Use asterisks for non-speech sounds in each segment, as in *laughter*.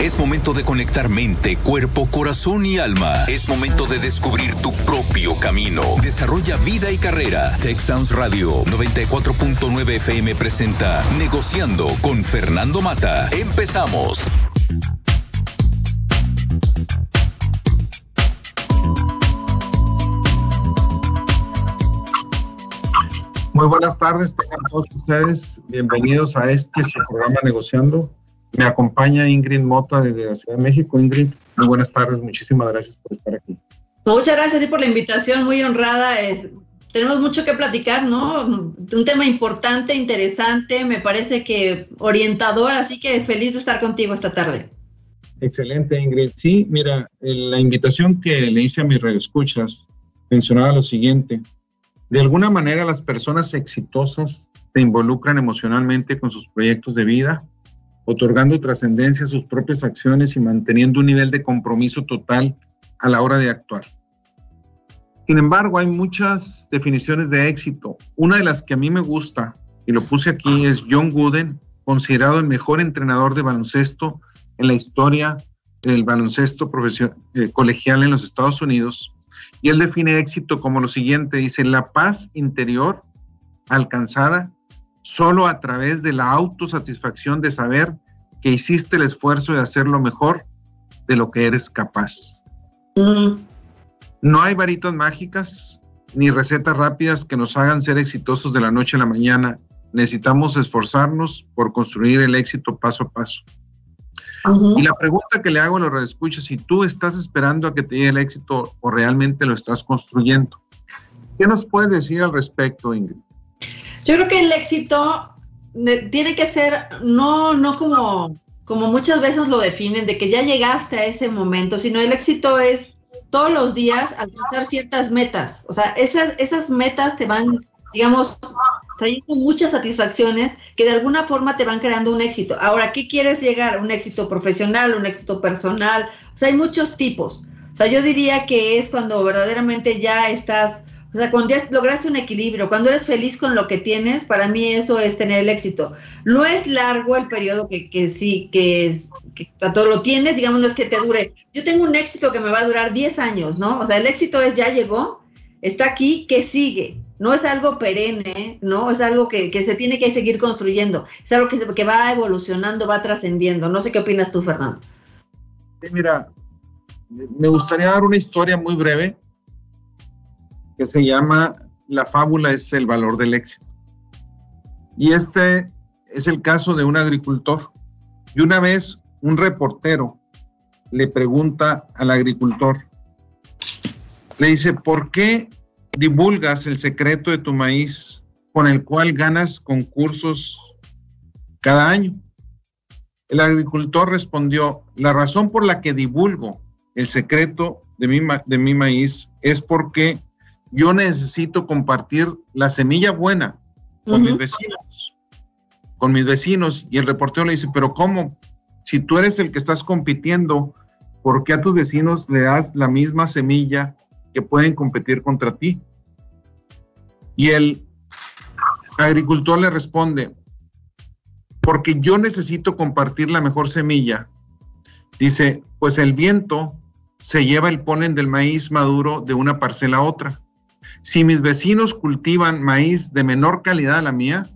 Es momento de conectar mente, cuerpo, corazón y alma. Es momento de descubrir tu propio camino. Desarrolla vida y carrera. Tech Sounds Radio 94.9 FM presenta Negociando con Fernando Mata. Empezamos. Muy buenas tardes, tengan todos ustedes. Bienvenidos a este su programa Negociando. Me acompaña Ingrid Mota desde la Ciudad de México. Ingrid, muy buenas tardes, muchísimas gracias por estar aquí. Muchas gracias a ti por la invitación, muy honrada. Es, tenemos mucho que platicar, ¿no? Un tema importante, interesante, me parece que orientador, así que feliz de estar contigo esta tarde. Excelente, Ingrid. Sí, mira, la invitación que le hice a mis redescuchas mencionaba lo siguiente. De alguna manera las personas exitosas se involucran emocionalmente con sus proyectos de vida, otorgando trascendencia a sus propias acciones y manteniendo un nivel de compromiso total a la hora de actuar. Sin embargo, hay muchas definiciones de éxito. Una de las que a mí me gusta, y lo puse aquí, es John Gooden, considerado el mejor entrenador de baloncesto en la historia del baloncesto eh, colegial en los Estados Unidos. Y él define éxito como lo siguiente, dice, la paz interior alcanzada solo a través de la autosatisfacción de saber que hiciste el esfuerzo de hacer lo mejor de lo que eres capaz. No hay varitas mágicas ni recetas rápidas que nos hagan ser exitosos de la noche a la mañana. Necesitamos esforzarnos por construir el éxito paso a paso. Y la pregunta que le hago a los radioescuchas, si tú estás esperando a que te llegue el éxito o realmente lo estás construyendo. ¿Qué nos puedes decir al respecto, Ingrid? Yo creo que el éxito tiene que ser no, no como, como muchas veces lo definen, de que ya llegaste a ese momento, sino el éxito es todos los días alcanzar ciertas metas. O sea, esas, esas metas te van, digamos, trayendo muchas satisfacciones que de alguna forma te van creando un éxito. Ahora, ¿qué quieres llegar? ¿Un éxito profesional, un éxito personal? O sea, hay muchos tipos. O sea, yo diría que es cuando verdaderamente ya estás o sea, cuando ya lograste un equilibrio, cuando eres feliz con lo que tienes, para mí eso es tener el éxito. No es largo el periodo que, que sí, que, es, que todo lo tienes, digamos, no es que te dure. Yo tengo un éxito que me va a durar 10 años, ¿no? O sea, el éxito es ya llegó, está aquí, que sigue. No es algo perenne, ¿no? Es algo que, que se tiene que seguir construyendo. Es algo que, se, que va evolucionando, va trascendiendo. No sé qué opinas tú, Fernando. Sí, mira, me gustaría dar una historia muy breve que se llama La fábula es el valor del éxito. Y este es el caso de un agricultor. Y una vez un reportero le pregunta al agricultor, le dice, ¿por qué divulgas el secreto de tu maíz con el cual ganas concursos cada año? El agricultor respondió, la razón por la que divulgo el secreto de mi, de mi maíz es porque yo necesito compartir la semilla buena con mis vecinos, con mis vecinos. Y el reportero le dice, pero ¿cómo? Si tú eres el que estás compitiendo, ¿por qué a tus vecinos le das la misma semilla que pueden competir contra ti? Y el agricultor le responde, porque yo necesito compartir la mejor semilla. Dice, pues el viento se lleva el polen del maíz maduro de una parcela a otra. Si mis vecinos cultivan maíz de menor calidad a la mía,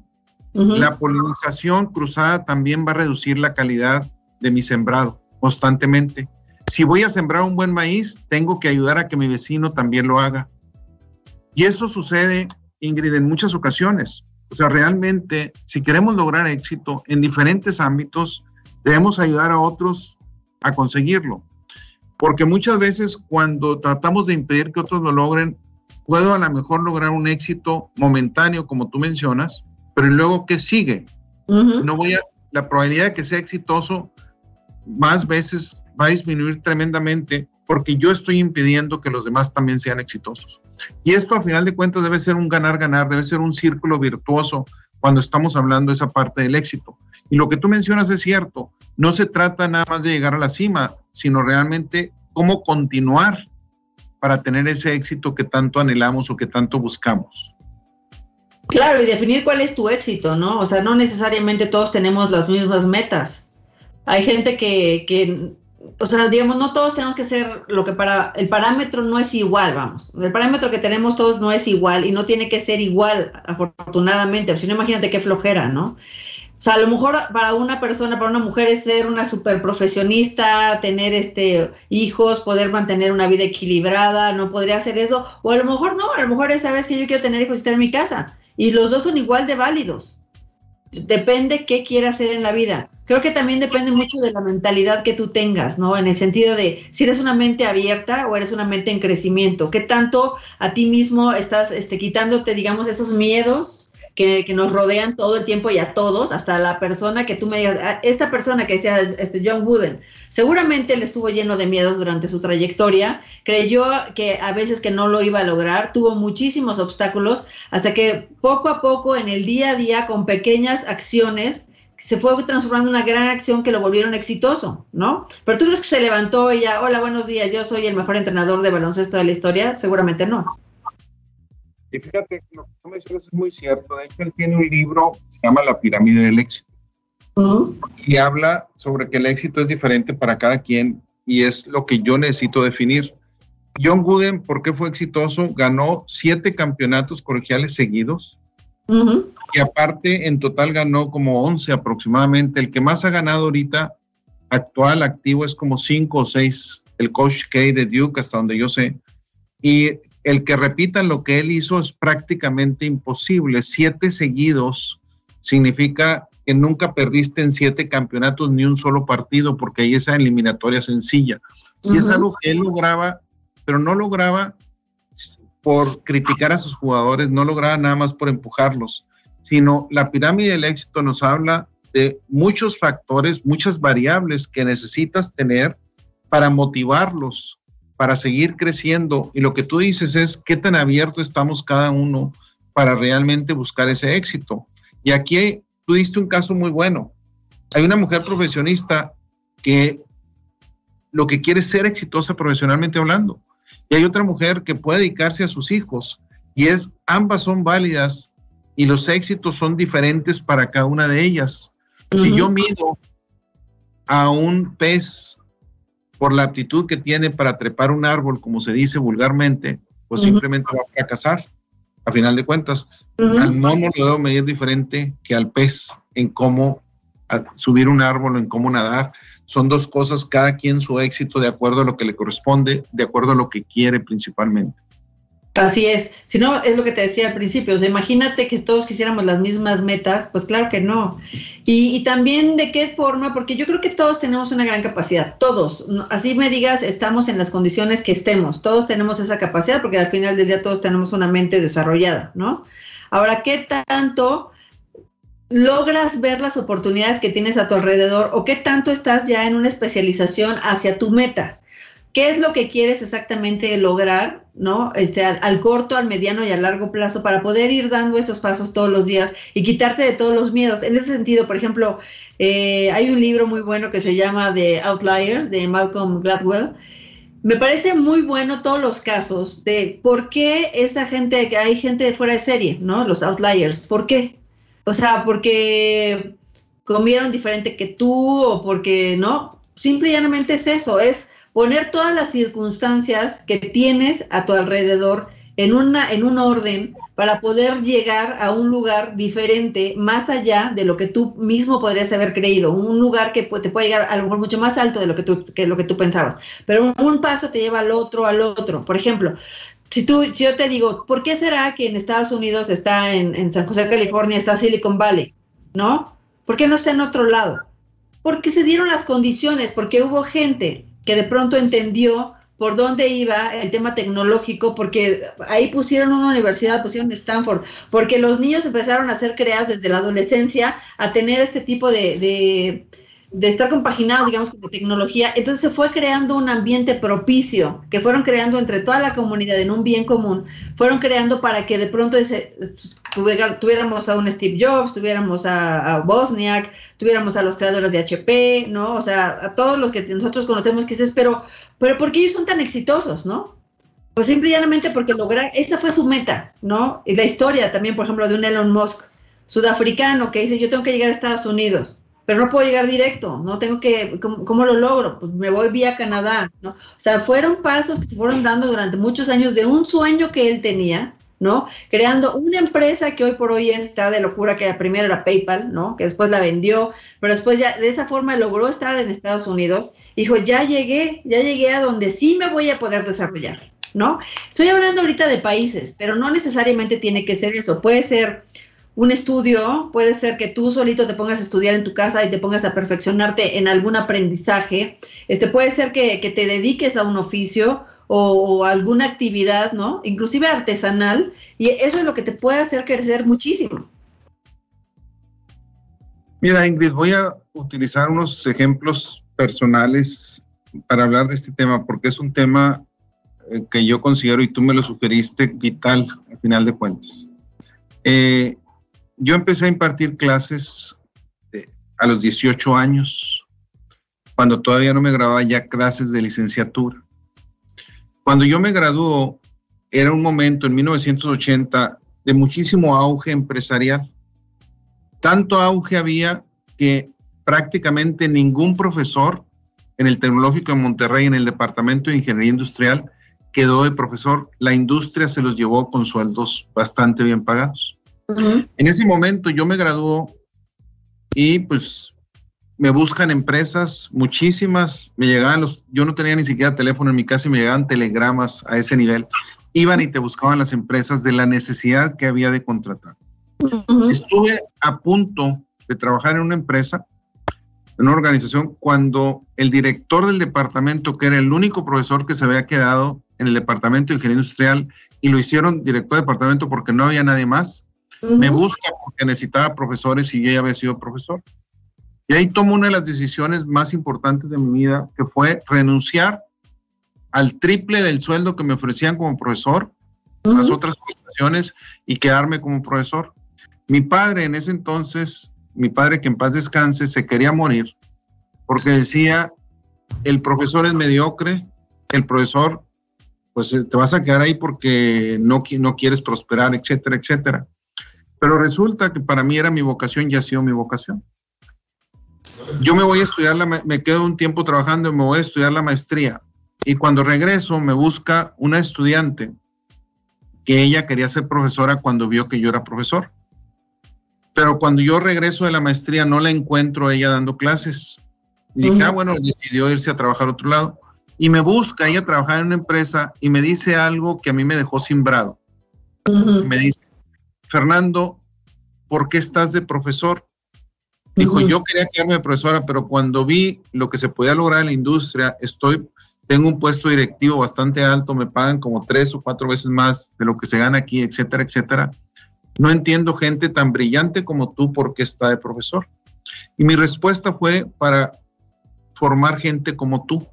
la polinización cruzada también va a reducir la calidad de mi sembrado constantemente. Si voy a sembrar un buen maíz, tengo que ayudar a que mi vecino también lo haga. Y eso sucede, Ingrid, en muchas ocasiones. O sea, realmente, si queremos lograr éxito en diferentes ámbitos, debemos ayudar a otros a conseguirlo. Porque muchas veces cuando tratamos de impedir que otros lo logren, puedo a lo mejor lograr un éxito momentáneo, como tú mencionas, pero luego, ¿qué sigue? No voy a, la probabilidad de que sea exitoso más veces va a disminuir tremendamente porque yo estoy impidiendo que los demás también sean exitosos. Y esto a final de cuentas debe ser un ganar-ganar, debe ser un círculo virtuoso cuando estamos hablando de esa parte del éxito. Y lo que tú mencionas es cierto, no se trata nada más de llegar a la cima, sino realmente cómo continuar para tener ese éxito que tanto anhelamos o que tanto buscamos. Claro, y definir cuál es tu éxito, ¿no? O sea, no necesariamente todos tenemos las mismas metas. Hay gente que, que, o sea, digamos, no todos tenemos que ser lo que para, el parámetro no es igual, vamos. El parámetro que tenemos todos no es igual y no tiene que ser igual, afortunadamente. Si no, imagínate qué flojera, ¿no? O sea, a lo mejor para una persona, para una mujer es ser una super profesionista, tener este hijos, poder mantener una vida equilibrada, no podría hacer eso, o a lo mejor no, a lo mejor esa vez que yo quiero tener hijos y estar en mi casa. Y los dos son igual de válidos. Depende qué quieras hacer en la vida. Creo que también depende mucho de la mentalidad que tú tengas, ¿no? En el sentido de si eres una mente abierta o eres una mente en crecimiento. ¿Qué tanto a ti mismo estás este, quitándote, digamos, esos miedos que, nos rodean todo el tiempo y a todos, hasta la persona que tú me digas, ah, esta persona que decía este John Wooden, seguramente él estuvo lleno de miedos durante su trayectoria, creyó que a veces que no lo iba a lograr, tuvo muchísimos obstáculos, hasta que poco a poco en el día a día, con pequeñas acciones, se fue transformando en una gran acción que lo volvieron exitoso, ¿no? Pero tú crees que se levantó y ya, hola, buenos días, yo soy el mejor entrenador de baloncesto de la historia, seguramente no. Y fíjate, lo que tú me dices es muy cierto. De hecho, él tiene un libro, se llama La pirámide del éxito. Y habla sobre que el éxito es diferente para cada quien y es lo que yo necesito definir. John Gooden, ¿por qué fue exitoso? Ganó siete campeonatos colegiales seguidos. Y aparte, en total ganó como 11 aproximadamente. El que más ha ganado ahorita, actual, activo, es como cinco o seis. El coach K de Duke, hasta donde yo sé. Y el que repitan lo que él hizo es prácticamente imposible. Siete seguidos significa que nunca perdiste en siete campeonatos ni un solo partido, porque hay esa eliminatoria sencilla. Y es algo que él lograba, pero no lograba por criticar a sus jugadores, no lograba nada más por empujarlos, sino la pirámide del éxito nos habla de muchos factores, muchas variables que necesitas tener para motivarlos, para seguir creciendo. Y lo que tú dices es qué tan abierto estamos cada uno para realmente buscar ese éxito. Y aquí tú diste un caso muy bueno. Hay una mujer profesionista que lo que quiere es ser exitosa profesionalmente hablando. Y hay otra mujer que puede dedicarse a sus hijos. Y es, ambas son válidas y los éxitos son diferentes para cada una de ellas. Si yo mido a un pez por la aptitud que tiene para trepar un árbol, como se dice vulgarmente, pues simplemente va a fracasar. A final de cuentas, al mono lo debo medir diferente que al pez en cómo subir un árbol, en cómo nadar. Son dos cosas, cada quien su éxito de acuerdo a lo que le corresponde, de acuerdo a lo que quiere principalmente. Así es. Si no, es lo que te decía al principio. O sea, imagínate que todos quisiéramos las mismas metas, pues claro que no. Y, también de qué forma, porque yo creo que todos tenemos una gran capacidad, todos. Así me digas, estamos en las condiciones que estemos. Todos tenemos esa capacidad porque al final del día todos tenemos una mente desarrollada, ¿no? Ahora, ¿qué tanto logras ver las oportunidades que tienes a tu alrededor o qué tanto estás ya en una especialización hacia tu meta? Qué es lo que quieres exactamente lograr, ¿no? Este, al, corto, al mediano y al largo plazo para poder ir dando esos pasos todos los días y quitarte de todos los miedos. En ese sentido, por ejemplo, eh, hay un libro muy bueno que se llama The Outliers de Malcolm Gladwell. Me parece muy bueno todos los casos de por qué esa gente, que hay gente de fuera de serie, ¿no? Los outliers, ¿por qué? O sea, porque comieron diferente que tú o porque, ¿no? Simplemente es eso, es poner todas las circunstancias que tienes a tu alrededor en, una, en un orden para poder llegar a un lugar diferente, más allá de lo que tú mismo podrías haber creído, un lugar que te puede llegar a lo mejor mucho más alto de lo que tú, que lo que tú pensabas, pero un, paso te lleva al otro, al otro. Por ejemplo, si tú, si yo te digo, ¿por qué será que en Estados Unidos está en, en San José, California, está Silicon Valley? ¿No? ¿Por qué no está en otro lado? Porque se dieron las condiciones, porque hubo gente que de pronto entendió por dónde iba el tema tecnológico, porque ahí pusieron una universidad, pusieron Stanford, porque los niños empezaron a ser creados desde la adolescencia a tener este tipo de, de estar compaginados, digamos, con la tecnología. Entonces se fue creando un ambiente propicio, que fueron creando entre toda la comunidad en un bien común, fueron creando para que de pronto ese, tuviéramos a un Steve Jobs, tuviéramos a, a, Bosniak, tuviéramos a los creadores de HP, ¿no? O sea, a todos los que nosotros conocemos que dices, pero, pero ¿por qué ellos son tan exitosos, no? Pues simplemente porque lograr, esa fue su meta, ¿no? Y la historia también, por ejemplo, de un Elon Musk, sudafricano, que dice, yo tengo que llegar a Estados Unidos pero no puedo llegar directo, ¿no? Tengo que, ¿cómo, lo logro? Pues me voy vía Canadá, ¿no? O sea, fueron pasos que se fueron dando durante muchos años de un sueño que él tenía, ¿no? Creando una empresa que hoy por hoy está de locura, que la primera era PayPal, ¿no? Que después la vendió, pero después ya de esa forma logró estar en Estados Unidos. Dijo, ya llegué, ya llegué a donde sí me voy a poder desarrollar, ¿no? Estoy hablando ahorita de países, pero no necesariamente tiene que ser eso. Puede ser un estudio, puede ser que tú solito te pongas a estudiar en tu casa y te pongas a perfeccionarte en algún aprendizaje. Este puede ser que, te dediques a un oficio o, alguna actividad, ¿no? Inclusive artesanal, y eso es lo que te puede hacer crecer muchísimo. Mira, Ingrid, voy a utilizar unos ejemplos personales para hablar de este tema, porque es un tema eh, que yo considero, y tú me lo sugeriste, vital al final de cuentas. Eh, yo empecé a impartir clases a los 18 años, cuando todavía no me grababa ya clases de licenciatura. Cuando yo me graduó, era un momento en 1980 de muchísimo auge empresarial. Tanto auge había que prácticamente ningún profesor en el Tecnológico de Monterrey, en el Departamento de Ingeniería Industrial, quedó de profesor. La industria se los llevó con sueldos bastante bien pagados. En ese momento yo me graduó y pues me buscan empresas, muchísimas, me llegaban los, yo no tenía ni siquiera teléfono en mi casa y me llegaban telegramas a ese nivel. Iban y te buscaban las empresas de la necesidad que había de contratar. Estuve a punto de trabajar en una empresa, en una organización, cuando el director del departamento, que era el único profesor que se había quedado en el departamento de ingeniería industrial, y lo hicieron director de departamento porque no había nadie más, me busca porque necesitaba profesores y ya había sido profesor. Y ahí tomo una de las decisiones más importantes de mi vida, que fue renunciar al triple del sueldo que me ofrecían como profesor, las otras prestaciones y quedarme como profesor. Mi padre en ese entonces, mi padre que en paz descanse, se quería morir porque decía, el profesor es mediocre, el profesor, pues eh, te vas a quedar ahí porque no, no quieres prosperar, etcétera, etcétera. Pero resulta que para mí era mi vocación y ha sido mi vocación. Yo me voy a estudiar, la, me quedo un tiempo trabajando y me voy a estudiar la maestría. Y cuando regreso me busca una estudiante que ella quería ser profesora cuando vio que yo era profesor. Pero cuando yo regreso de la maestría no la encuentro ella dando clases. Y dije, ah, bueno, decidió irse a trabajar a otro lado. Y me busca ella trabajar en una empresa y me dice algo que a mí me dejó simbrado. Me dice, Fernando, ¿por qué estás de profesor? Dijo, yo quería quedarme de profesora, pero cuando vi lo que se podía lograr en la industria, estoy, tengo un puesto directivo bastante alto, me pagan como tres o cuatro veces más de lo que se gana aquí, etcétera, etcétera. No entiendo gente tan brillante como tú por qué está de profesor. Y mi respuesta fue para formar gente como tú,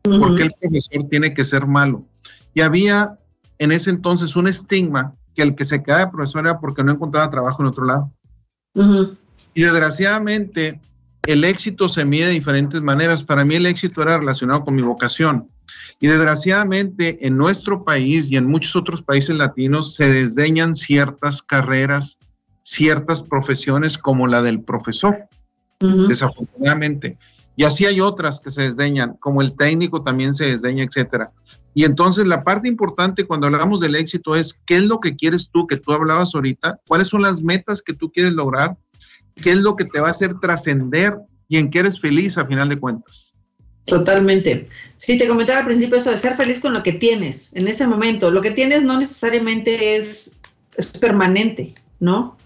porque el profesor tiene que ser malo. Y había en ese entonces un estigma que el que se queda de profesor era porque no encontraba trabajo en otro lado. Y desgraciadamente, el éxito se mide de diferentes maneras. Para mí el éxito era relacionado con mi vocación. Y desgraciadamente en nuestro país y en muchos otros países latinos se desdeñan ciertas carreras, ciertas profesiones como la del profesor, desafortunadamente. Y así hay otras que se desdeñan, como el técnico también se desdeña, etcétera. Y entonces la parte importante cuando hablamos del éxito es qué es lo que quieres tú, que tú hablabas ahorita, cuáles son las metas que tú quieres lograr, qué es lo que te va a hacer trascender y en qué eres feliz a final de cuentas. Totalmente. Sí, te comentaba al principio eso de ser feliz con lo que tienes en ese momento. Lo que tienes no necesariamente es, es permanente, ¿no?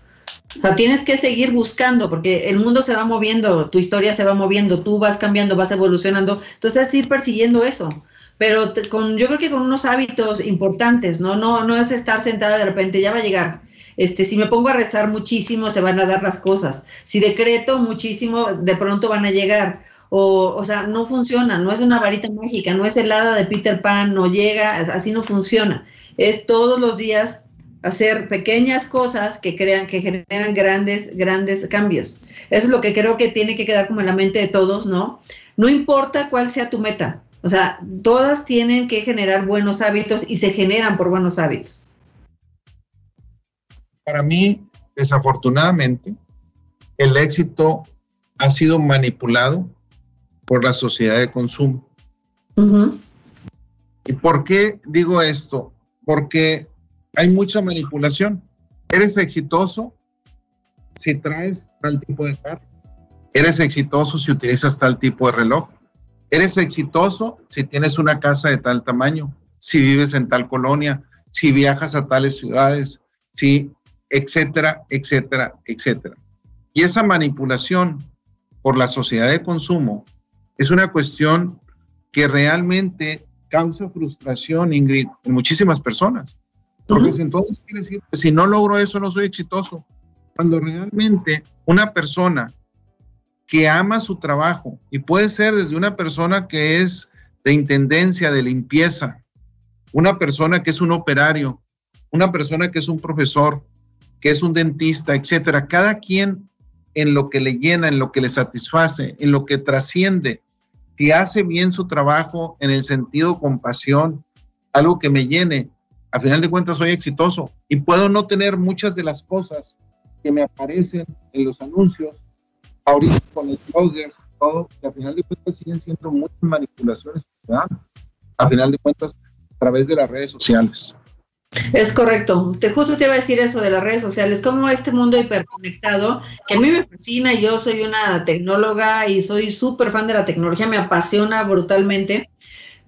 O sea, tienes que seguir buscando porque el mundo se va moviendo, tu historia se va moviendo, tú vas cambiando, vas evolucionando. Entonces, es ir persiguiendo eso. Pero con, yo creo que con unos hábitos importantes, ¿no? No, no es estar sentada de repente, ya va a llegar. Este, si me pongo a rezar muchísimo, se van a dar las cosas. Si decreto muchísimo, de pronto van a llegar. O, o sea, no funciona, no es una varita mágica, no es helada de Peter Pan, no llega, así no funciona. Es todos los días hacer pequeñas cosas que crean, que generan grandes, grandes cambios. Eso es lo que creo que tiene que quedar como en la mente de todos, ¿no? No importa cuál sea tu meta. O sea, todas tienen que generar buenos hábitos y se generan por buenos hábitos. Para mí, desafortunadamente, el éxito ha sido manipulado por la sociedad de consumo. ¿Y por qué digo esto? Porque hay mucha manipulación. Eres exitoso si traes tal tipo de carro. Eres exitoso si utilizas tal tipo de reloj. Eres exitoso si tienes una casa de tal tamaño, si vives en tal colonia, si viajas a tales ciudades, si, etcétera, etcétera, etcétera. Y esa manipulación por la sociedad de consumo es una cuestión que realmente causa frustración, Ingrid, en muchísimas personas. Porque entonces quiere decir que si no logro eso, no soy exitoso. Cuando realmente una persona que ama su trabajo, y puede ser desde una persona que es de intendencia, de limpieza, una persona que es un operario, una persona que es un profesor, que es un dentista, etcétera. Cada quien en lo que le llena, en lo que le satisface, en lo que trasciende, que hace bien su trabajo en el sentido compasión, algo que me llene, a final de cuentas soy exitoso y puedo no tener muchas de las cosas que me aparecen en los anuncios, ahorita con el blogger, todo, que a final de cuentas siguen siendo muchas manipulaciones, a final de cuentas a través de las redes sociales. Es correcto. Te, justo te iba a decir eso de las redes sociales, como este mundo hiperconectado, que a mí me fascina, yo soy una tecnóloga y soy súper fan de la tecnología, me apasiona brutalmente,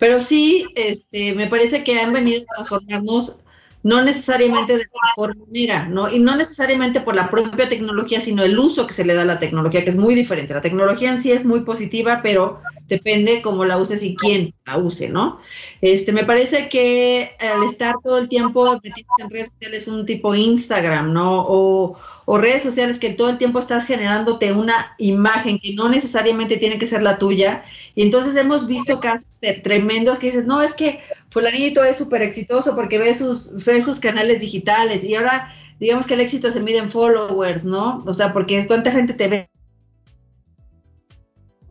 pero sí, este, me parece que han venido a transformarnos no necesariamente de la mejor manera, ¿no? Y no necesariamente por la propia tecnología, sino el uso que se le da a la tecnología, que es muy diferente. La tecnología en sí es muy positiva, pero depende cómo la uses y quién la use, ¿no? Este, me parece que al estar todo el tiempo metidos en redes sociales, un tipo Instagram, ¿no? O redes sociales que todo el tiempo estás generándote una imagen que no necesariamente tiene que ser la tuya. Y entonces hemos visto casos tremendos que dices, no, es que fulanito es súper exitoso porque ve sus, ve sus canales digitales y ahora digamos que el éxito se mide en followers, ¿no? O sea, porque cuánta gente te ve.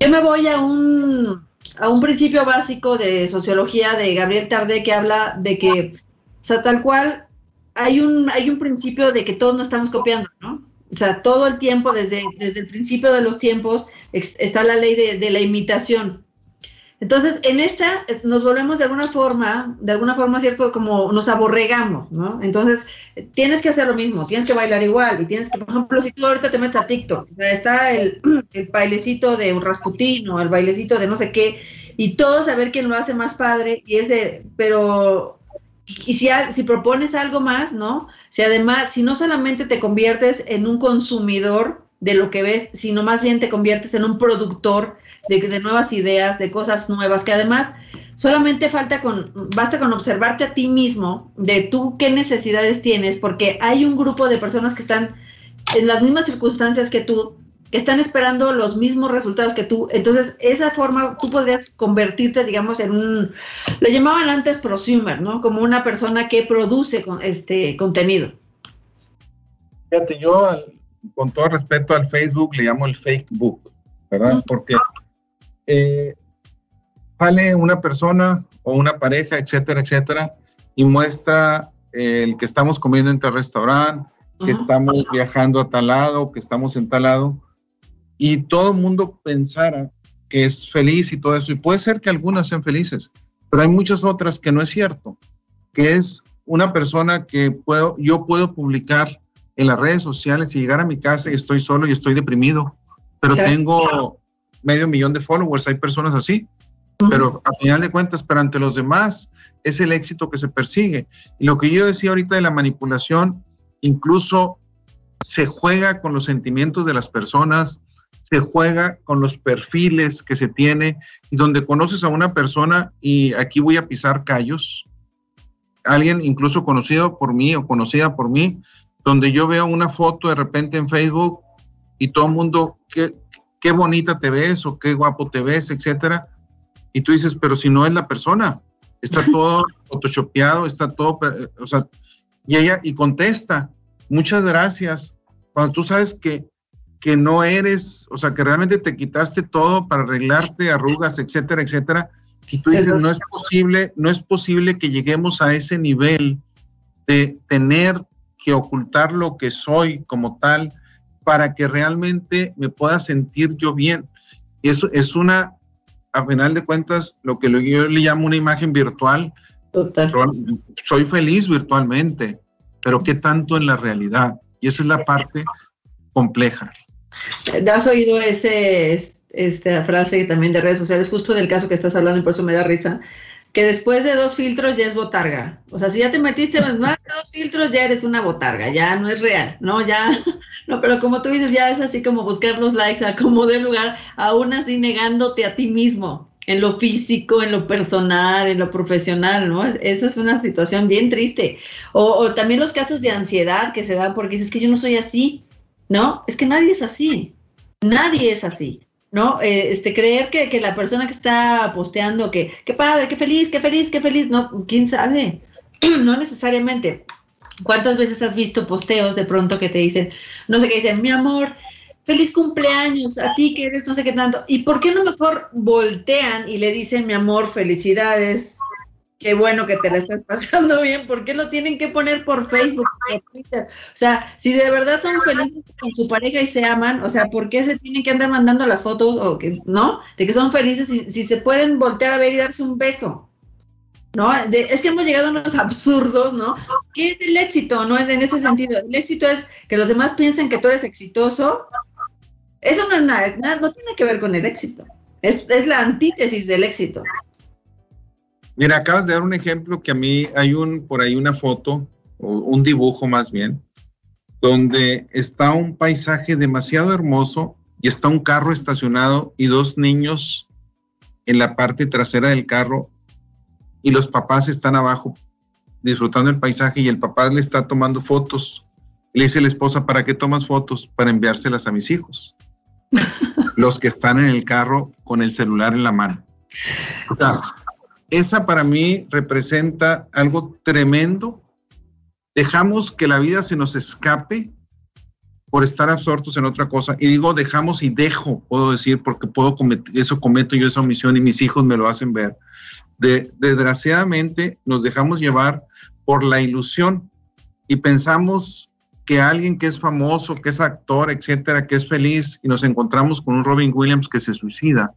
Yo me voy a un, a un principio básico de sociología de Gabriel Tardé que habla de que, o sea, tal cual hay un, hay un principio de que todos nos estamos copiando, ¿no? O sea, todo el tiempo, desde, desde el principio de los tiempos, está la ley de, la imitación. Entonces, en esta eh, nos volvemos de alguna forma, de alguna forma, ¿cierto? Como nos aborregamos, ¿no? Entonces, tienes que hacer lo mismo, tienes que bailar igual, y tienes que, por ejemplo, si tú ahorita te metes a TikTok, está el, *clears throat* el bailecito de un Rasputín o el bailecito de no sé qué, y todos a ver quién lo hace más padre, y ese, pero y si, si propones algo más, ¿no? Si además, si no solamente te conviertes en un consumidor de lo que ves, sino más bien te conviertes en un productor de, de nuevas ideas, de cosas nuevas, que además solamente falta con, basta con observarte a ti mismo de tú qué necesidades tienes, porque hay un grupo de personas que están en las mismas circunstancias que tú, que están esperando los mismos resultados que tú. Entonces, esa forma tú podrías convertirte, digamos, en un, le llamaban antes prosumer, ¿no? Como una persona que produce este contenido. Fíjate, yo con todo respeto al Facebook le llamo el fake book, ¿verdad? Porque eh, sale una persona o una pareja, etcétera, etcétera, y muestra el que estamos comiendo en tal restaurante, que estamos viajando a tal lado, que estamos en tal lado, y todo el mundo pensara que es feliz y todo eso. Y puede ser que algunas sean felices, pero hay muchas otras que no es cierto, que es una persona que puedo, yo puedo publicar en las redes sociales y llegar a mi casa y estoy solo y estoy deprimido, pero tengo medio millón de followers, hay personas así, pero a final de cuentas, pero ante los demás es el éxito que se persigue. Y lo que yo decía ahorita de la manipulación, incluso se juega con los sentimientos de las personas, se juega con los perfiles que se tiene y donde conoces a una persona y aquí voy a pisar callos, alguien incluso conocido por mí o conocida por mí, donde yo veo una foto de repente en Facebook y todo el mundo, qué, qué bonita te ves o qué guapo te ves, etcétera. Y tú dices, pero si no es la persona, está *laughs* todo photoshopeado, está todo, o sea, y ella y contesta, muchas gracias. Cuando tú sabes que que no eres, o sea, que realmente te quitaste todo para arreglarte, arrugas, etcétera, etcétera, y tú dices, no es posible, no es posible que lleguemos a ese nivel de tener que ocultar lo que soy como tal, para que realmente me pueda sentir yo bien. Y eso es una, a final de cuentas, lo que yo le llamo una imagen virtual. Total. Soy feliz virtualmente, pero ¿qué tanto en la realidad? Y esa es la parte compleja. ¿Has oído ese, esta frase también de redes sociales, justo del caso que estás hablando y por eso me da risa? que después de dos filtros ya es botarga. O sea, si ya te metiste más de dos filtros, ya eres una botarga, ya no es real, ¿no? Ya, *laughs* no, pero como tú dices, ya es así como buscar los likes a como de lugar, aún así negándote a ti mismo, en lo físico, en lo personal, en lo profesional, ¿no? Eso es una situación bien triste. O, o también los casos de ansiedad que se dan porque dices que yo no soy así, ¿no? Es que nadie es así, nadie es así. ¿no? Eh, este, creer que, que, la persona que está posteando que, qué padre, qué feliz, qué feliz, qué feliz, no, quién sabe, *clears throat* no necesariamente. ¿Cuántas veces has visto posteos de pronto que te dicen, no sé qué dicen, mi amor, feliz cumpleaños, a ti que eres no sé qué tanto? ¿Y por qué no mejor voltean y le dicen, mi amor, felicidades, qué bueno que te la estás pasando *laughs* bien, ¿por qué lo tienen que poner por Facebook, por Twitter? O sea, si de verdad son felices con su pareja y se aman, o sea, ¿por qué se tienen que andar mandando las fotos o que, no? De que son felices si, si se pueden voltear a ver y darse un beso. ¿No? es que hemos llegado a unos *laughs* absurdos, ¿no? ¿Qué es el éxito? No es en ese sentido. El éxito es que los demás piensen que tú eres exitoso. Eso no es nada, nada no tiene que ver con el éxito. Es, es la antítesis del éxito. Mira, acabas de dar un ejemplo que a mí hay un por ahí una foto o un dibujo más bien donde está un paisaje demasiado hermoso y está un carro estacionado y dos niños en la parte trasera del carro y los papás están abajo disfrutando el paisaje y el papá le está tomando fotos. Le dice la esposa, ¿para qué tomas fotos? Para enviárselas a mis hijos. *laughs* los que están en el carro con el celular en la mano esa para mí representa algo tremendo. Dejamos que la vida se nos escape por estar absortos en otra cosa. Y digo dejamos y dejo, puedo decir, porque puedo cometer, eso cometo yo esa omisión y mis hijos me lo hacen ver. De, desgraciadamente nos dejamos llevar por la ilusión y pensamos que alguien que es famoso, que es actor, etcétera, que es feliz, y nos encontramos con un Robin Williams que se suicida,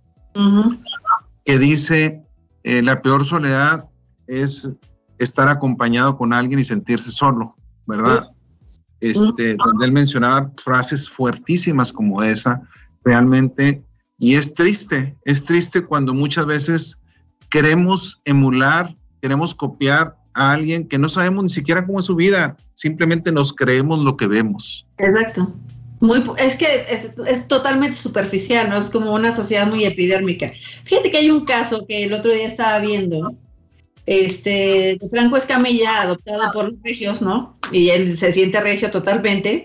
que dice, eh, la peor soledad es estar acompañado con alguien y sentirse solo, ¿verdad? Este, donde él mencionaba frases fuertísimas como esa, realmente, y es triste, es triste cuando muchas veces queremos emular, queremos copiar a alguien que no sabemos ni siquiera cómo es su vida, simplemente nos creemos lo que vemos. Exacto. Muy, es que es, totalmente superficial, ¿no? Es como una sociedad muy epidérmica. Fíjate que hay un caso que el otro día estaba viendo, este, de Franco Escamilla, adoptado por los regios, ¿no? Y él se siente regio totalmente,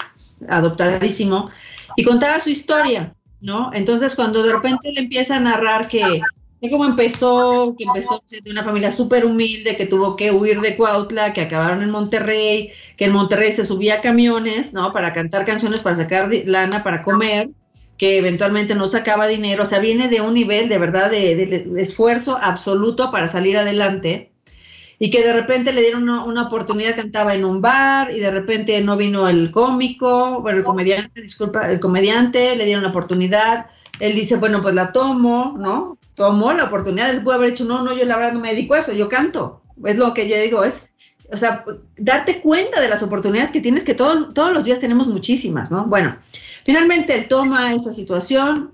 adoptadísimo, y contaba su historia, ¿no? Entonces, cuando de repente le empieza a narrar que de cómo empezó, que empezó de una familia súper humilde, que tuvo que huir de Cuautla, que acabaron en Monterrey, que en Monterrey se subía camiones, ¿no? Para cantar canciones, para sacar lana, para comer, que eventualmente no sacaba dinero, o sea, viene de un nivel de verdad de, esfuerzo absoluto para salir adelante y que de repente le dieron una, una, oportunidad, cantaba en un bar y de repente no vino el cómico, bueno, el comediante, disculpa, el comediante, le dieron la oportunidad, él dice, bueno, pues la tomo, ¿no? Tomó la oportunidad, él puede haber dicho, no, no, yo la verdad no me dedico a eso, yo canto. Es lo que yo digo, es, o sea, darte cuenta de las oportunidades que tienes, que todo, todos los días tenemos muchísimas, ¿no? Bueno, finalmente él toma esa situación,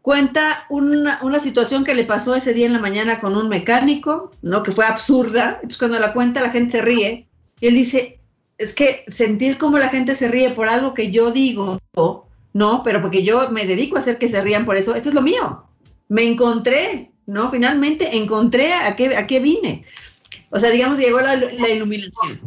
cuenta una, una, situación que le pasó ese día en la mañana con un mecánico, ¿no? Que fue absurda. Entonces cuando la cuenta la gente se ríe y él dice, es que sentir como la gente se ríe por algo que yo digo, no, pero porque yo me dedico a hacer que se rían por eso, esto es lo mío. Me encontré, ¿no? Finalmente encontré a qué, a qué vine. O sea, digamos, llegó la, iluminación.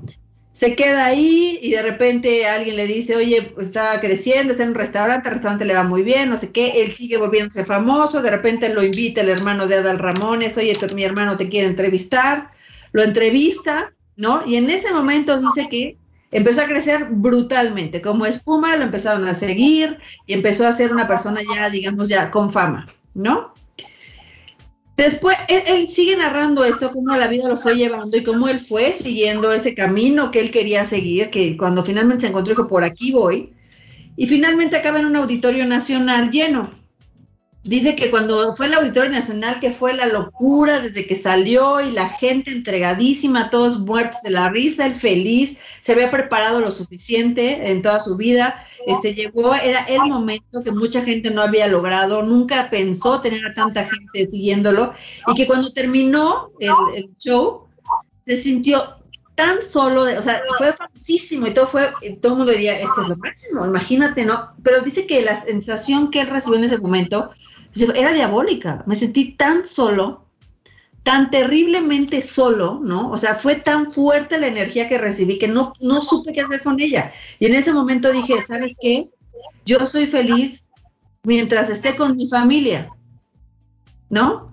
Se queda ahí y de repente alguien le dice, oye, pues, está creciendo, está en un restaurante, el restaurante le va muy bien, no sé qué, él sigue volviéndose famoso, de repente lo invita el hermano de Adal Ramones, oye, mi hermano te quiere entrevistar, lo entrevista, ¿no? Y en ese momento dice que empezó a crecer brutalmente, como espuma, lo empezaron a seguir y empezó a ser una persona ya, digamos, ya con fama, ¿no? Después, él, sigue narrando esto, cómo la vida lo fue llevando y cómo él fue siguiendo ese camino que él quería seguir, que cuando finalmente se encontró, dijo, por aquí voy. y finalmente acaba en un auditorio nacional lleno. Dice que cuando fue el Auditorio Nacional, que fue la locura desde que salió y la gente entregadísima, todos muertos de la risa, el feliz, se había preparado lo suficiente en toda su vida, este llegó, era el momento que mucha gente no había logrado, nunca pensó tener a tanta gente siguiéndolo, y que cuando terminó el, el show, se sintió tan solo, de, o sea, fue famosísimo y todo fue, todo el mundo diría, esto es lo máximo, imagínate, ¿no? Pero dice que la sensación que él recibió en ese momento era diabólica. Me sentí tan solo, tan terriblemente solo, ¿no? O sea, fue tan fuerte la energía que recibí que no, no supe qué hacer con ella. Y en ese momento dije, ¿sabes qué? Yo soy feliz mientras esté con mi familia, ¿no?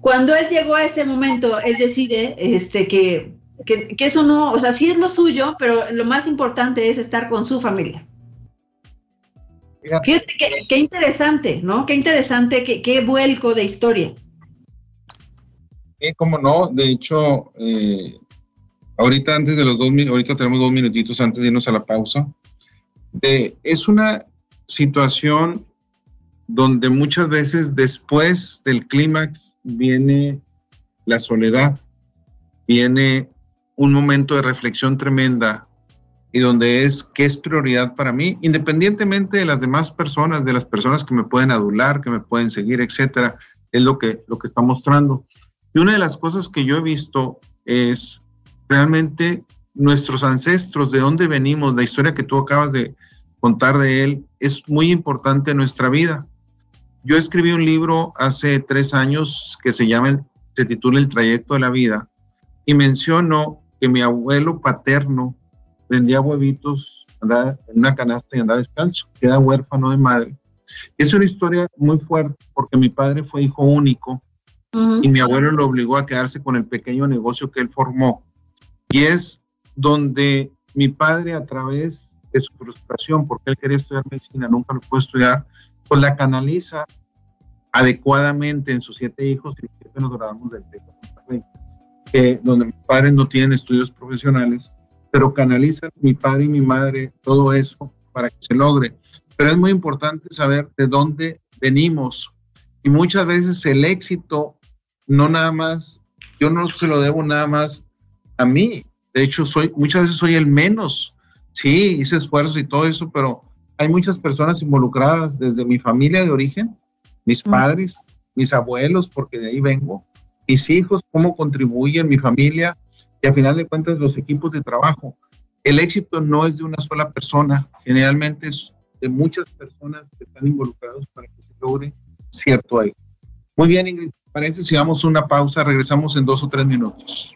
Cuando él llegó a ese momento, él decide este, que, que, que eso no, o sea, sí es lo suyo, pero lo más importante es estar con su familia. Fíjate qué, interesante, ¿no? Qué interesante, qué, vuelco de historia. Eh, cómo no, de hecho, eh, ahorita antes de los dos, ahorita tenemos dos minutitos antes de irnos a la pausa. es una situación donde muchas veces después del clímax viene la soledad, viene un momento de reflexión tremenda y donde es qué es prioridad para mí, independientemente de las demás personas, de las personas que me pueden adular, que me pueden seguir, etcétera, es lo que, lo que está mostrando. Y una de las cosas que yo he visto es realmente nuestros ancestros, de dónde venimos, la historia que tú acabas de contar de él, es muy importante en nuestra vida. Yo escribí un libro hace tres años que se llama, se titula El trayecto de la vida, y menciono que mi abuelo paterno vendía huevitos, andaba en una canasta y andaba descalzo, queda huérfano de madre. Es una historia muy fuerte porque mi padre fue hijo único y mi abuelo lo obligó a quedarse con el pequeño negocio que él formó. Y es donde mi padre a través de su frustración, porque él quería estudiar medicina, nunca lo pudo estudiar, pues la canaliza adecuadamente en sus siete hijos y siete nos grabamos del que donde mis padres no tienen estudios profesionales pero canalizan mi padre y mi madre todo eso para que se logre. Pero es muy importante saber de dónde venimos. Y muchas veces el éxito no nada más, yo no se lo debo nada más a mí. De hecho, soy, muchas veces soy el menos. Sí, hice esfuerzos y todo eso, pero hay muchas personas involucradas desde mi familia de origen, mis padres, mis abuelos, porque de ahí vengo, mis hijos, cómo contribuyen mi familia, y a final de cuentas los equipos de trabajo. El éxito no es de una sola persona, generalmente es de muchas personas que están involucradas para que se logre cierto ahí. Muy bien, Ingrid, parece si damos una pausa, regresamos en dos o tres minutos.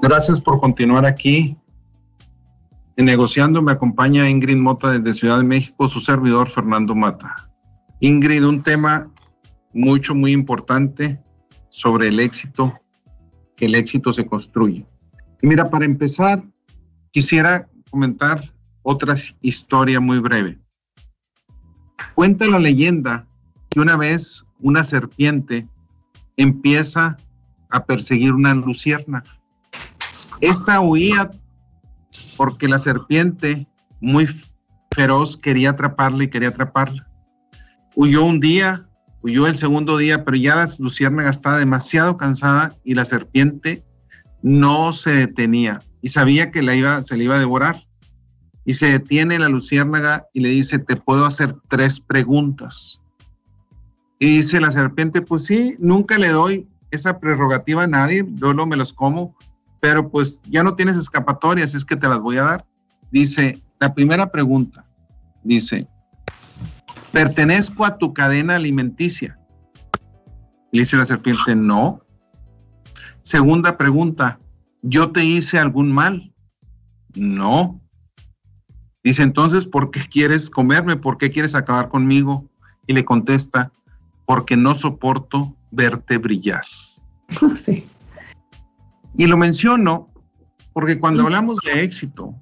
Gracias por continuar aquí negociando me acompaña Ingrid Mota desde Ciudad de México, su servidor Fernando Mata. Ingrid, un tema mucho, muy importante sobre el éxito, que el éxito se construye. Mira, para empezar, quisiera comentar otra historia muy breve. Cuenta la leyenda que una vez una serpiente empieza a perseguir una lucierna. Esta huía porque la serpiente, muy feroz, quería atraparla y quería atraparla. Huyó un día, huyó el segundo día, pero ya la luciérnaga estaba demasiado cansada y la serpiente no se detenía y sabía que se le iba a devorar. Y se detiene la luciérnaga y le dice, te puedo hacer tres preguntas. Y dice la serpiente, pues sí, nunca le doy esa prerrogativa a nadie, yo no me los como, pero pues ya no tienes escapatorias, es que te las voy a dar. Dice, la primera pregunta, dice, ¿pertenezco a tu cadena alimenticia? Le dice la serpiente, no. Segunda pregunta, ¿yo te hice algún mal? No. Dice, entonces, ¿por qué quieres comerme? ¿Por qué quieres acabar conmigo? Y le contesta, porque no soporto verte brillar. *laughs* Sí. Y lo menciono porque cuando hablamos de éxito,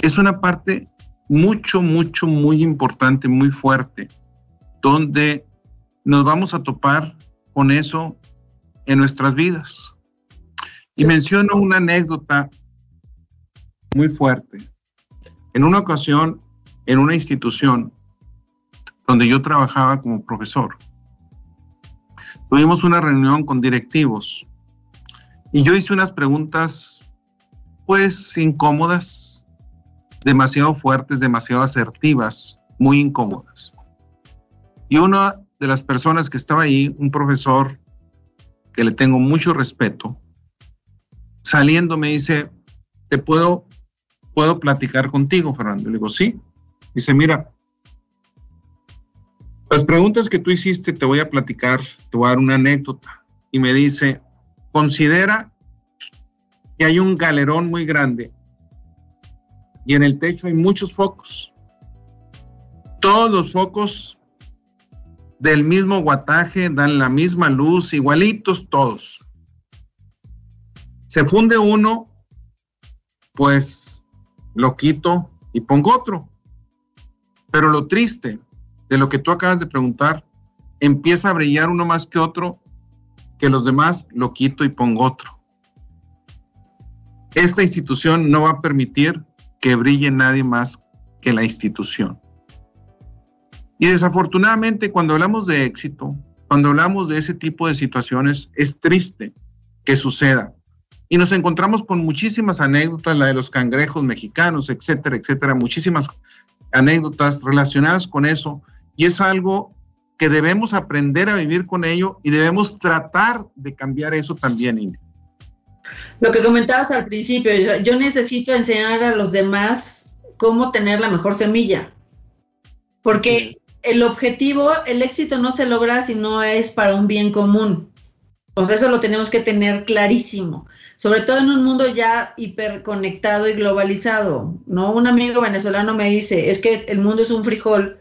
es una parte mucho, mucho, muy importante, muy fuerte, donde nos vamos a topar con eso en nuestras vidas. Y menciono una anécdota muy fuerte. En una ocasión, en una institución donde yo trabajaba como profesor, tuvimos una reunión con directivos y yo hice unas preguntas pues incómodas, demasiado fuertes, demasiado asertivas, muy incómodas. Y una de las personas que estaba ahí, un profesor que le tengo mucho respeto, saliendo me dice, ¿te puedo, puedo platicar contigo, Fernando? Le digo, sí. Dice, mira, las preguntas que tú hiciste te voy a platicar, te voy a dar una anécdota. Y me dice, considera que hay un galerón muy grande y en el techo hay muchos focos. Todos los focos del mismo guataje dan la misma luz, igualitos todos. Se funde uno, pues lo quito y pongo otro. Pero lo triste de lo que tú acabas de preguntar, empieza a brillar uno más que otro, que los demás lo quito y pongo otro. Esta institución no va a permitir que brille nadie más que la institución. Y desafortunadamente cuando hablamos de éxito, cuando hablamos de ese tipo de situaciones, es triste que suceda. Y nos encontramos con muchísimas anécdotas, la de los cangrejos mexicanos, etcétera, etcétera, muchísimas anécdotas relacionadas con eso, y es algo que debemos aprender a vivir con ello y debemos tratar de cambiar eso también, Ingrid. Lo que comentabas al principio, yo necesito enseñar a los demás cómo tener la mejor semilla, porque el objetivo, el éxito no se logra si no es para un bien común. Pues eso lo tenemos que tener clarísimo, sobre todo en un mundo ya hiperconectado y globalizado, ¿no? Un amigo venezolano me dice, es que el mundo es un frijol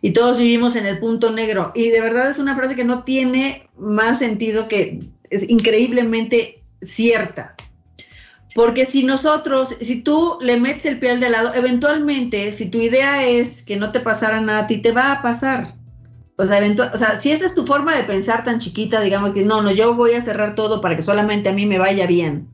y todos vivimos en el punto negro. Y de verdad es una frase que no tiene más sentido que es increíblemente cierta. Porque si nosotros, si tú le metes el pie al de lado, eventualmente, si tu idea es que no te pasara nada a ti, te va a pasar. O sea, eventual, o sea, si esa es tu forma de pensar tan chiquita, digamos que no, no, yo voy a cerrar todo para que solamente a mí me vaya bien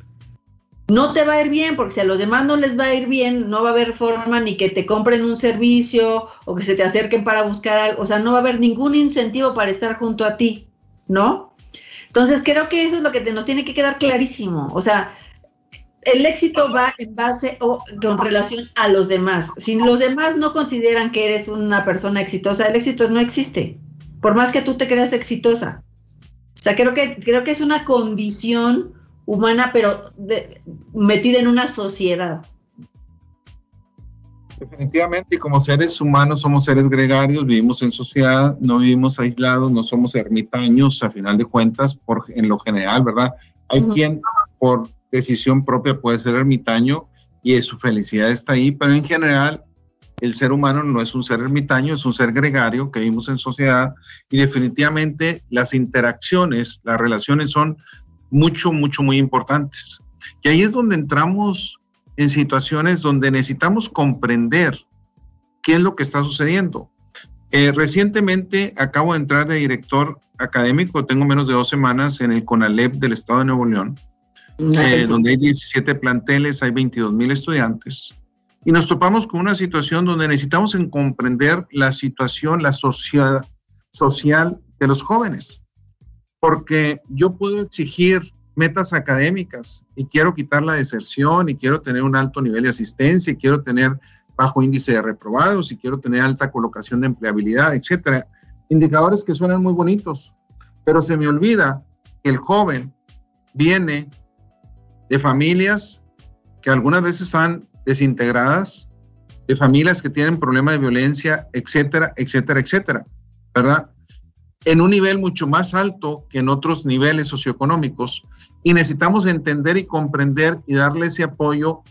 no te va a ir bien, porque si a los demás no les va a ir bien, no va a haber forma ni que te compren un servicio o que se te acerquen para buscar algo, o sea, no va a haber ningún incentivo para estar junto a ti, ¿no? Entonces creo que eso es lo que te, nos tiene que quedar clarísimo, o sea, el éxito va en base o con relación a los demás. Si los demás no consideran que eres una persona exitosa, el éxito no existe, por más que tú te creas exitosa. O sea, creo que, creo que es una condición humana, pero metida en una sociedad. Definitivamente, como seres humanos somos seres gregarios, vivimos en sociedad, no vivimos aislados, no somos ermitaños, a final de cuentas, por, en lo general, ¿verdad? Hay quien por decisión propia puede ser ermitaño y su felicidad está ahí, pero en general el ser humano no es un ser ermitaño, es un ser gregario que vivimos en sociedad y definitivamente las interacciones, las relaciones son mucho, mucho, muy importantes. Y ahí es donde entramos en situaciones donde necesitamos comprender qué es lo que está sucediendo. Eh, recientemente acabo de entrar de director académico, tengo menos de dos semanas en el CONALEP del Estado de Nuevo León, eh, donde hay 17 planteles, hay 22 mil estudiantes. Y nos topamos con una situación donde necesitamos en comprender la situación, la sociedad social de los jóvenes porque yo puedo exigir metas académicas y quiero quitar la deserción y quiero tener un alto nivel de asistencia y quiero tener bajo índice de reprobados y quiero tener alta colocación de empleabilidad, etcétera. Indicadores que suenan muy bonitos, pero se me olvida que el joven viene de familias que algunas veces están desintegradas, de familias que tienen problemas de violencia, etcétera, etcétera, etcétera, ¿verdad? En un nivel mucho más alto que en otros niveles socioeconómicos y necesitamos entender y comprender y darle ese apoyo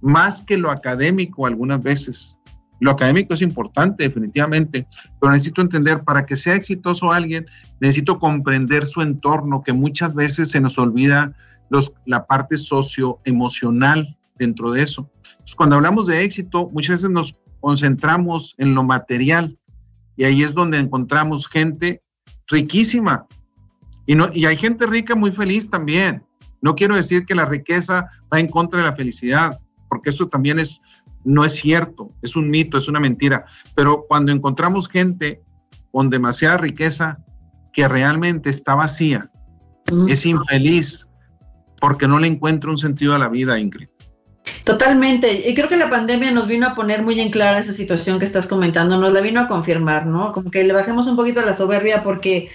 más que lo académico algunas veces. Lo académico es importante definitivamente, pero necesito entender para que sea exitoso alguien, necesito comprender su entorno, que muchas veces se nos olvida los, la parte socioemocional dentro de eso. cuando hablamos de éxito, muchas veces nos concentramos en lo material, Y ahí es donde encontramos gente riquísima. Y, no, y hay gente rica muy feliz también. No quiero decir que la riqueza va en contra de la felicidad, porque eso también es, no es cierto, es un mito, es una mentira. Pero cuando encontramos gente con demasiada riqueza que realmente está vacía, es infeliz, porque no le encuentra un sentido a la vida, Ingrid. Totalmente. Y creo que la pandemia nos vino a poner muy en clara esa situación que estás comentando, nos la vino a confirmar, ¿no? Como que le bajemos un poquito a la soberbia porque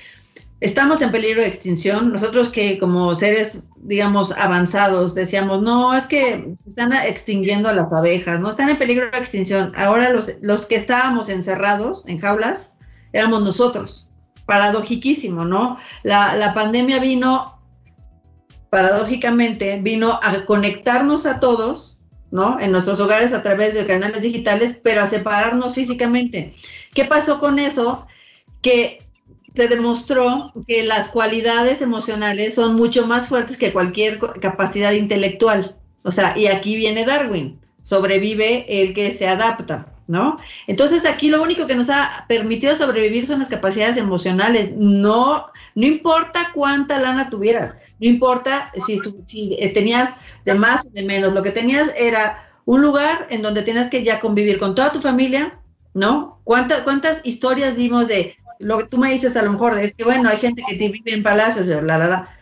estamos en peligro de extinción. Nosotros que como seres, digamos, avanzados, decíamos, no, es que están extinguiendo a las abejas, no están en peligro de extinción. Ahora los, los que estábamos encerrados en jaulas éramos nosotros. Paradójiquísimo, ¿no? La, la pandemia vino paradójicamente vino a conectarnos a todos, ¿no? En nuestros hogares a través de canales digitales, pero a separarnos físicamente. ¿Qué pasó con eso? Que se demostró que las cualidades emocionales son mucho más fuertes que cualquier capacidad intelectual. O sea, y aquí viene Darwin, sobrevive el que se adapta. ¿No? Entonces aquí lo único que nos ha permitido sobrevivir son las capacidades emocionales. No, no importa cuánta lana tuvieras, no importa si, eh, tenías de más o de menos, lo que tenías era un lugar en donde tienes que ya convivir con toda tu familia, ¿no? ¿Cuántas, cuántas historias vimos de lo que tú me dices a lo mejor, es que bueno, hay gente que vive en palacios, la, la, la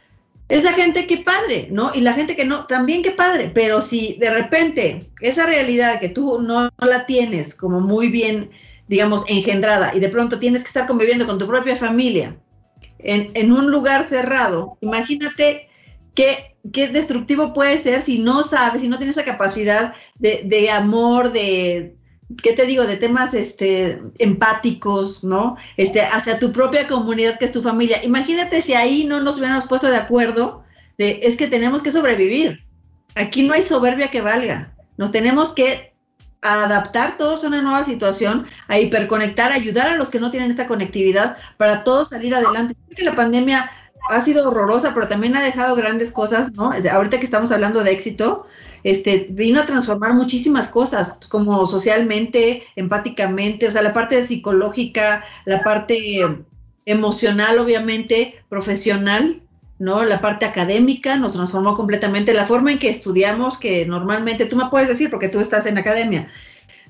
esa gente qué padre, ¿no? Y la gente que no, también qué padre, pero si de repente esa realidad que tú no, la tienes como muy bien, digamos, engendrada y de pronto tienes que estar conviviendo con tu propia familia en, en un lugar cerrado, imagínate qué, qué, destructivo puede ser si no sabes, si no tienes esa capacidad de, de amor, de, ¿qué te digo? De temas este, empáticos, ¿no? Este, hacia tu propia comunidad que es tu familia. Imagínate si ahí no nos hubiéramos puesto de acuerdo de, es que tenemos que sobrevivir. Aquí no hay soberbia que valga. Nos tenemos que adaptar todos a una nueva situación, a hiperconectar, ayudar a los que no tienen esta conectividad para todos salir adelante. Creo que la pandemia ha sido horrorosa, pero también ha dejado grandes cosas, ¿no? Ahorita que estamos hablando de éxito, este, vino a transformar muchísimas cosas, como socialmente, empáticamente, o sea, la parte psicológica, la parte emocional, obviamente, profesional, ¿no? La parte académica nos transformó completamente, la forma en que estudiamos, que normalmente, tú me puedes decir, porque tú estás en academia,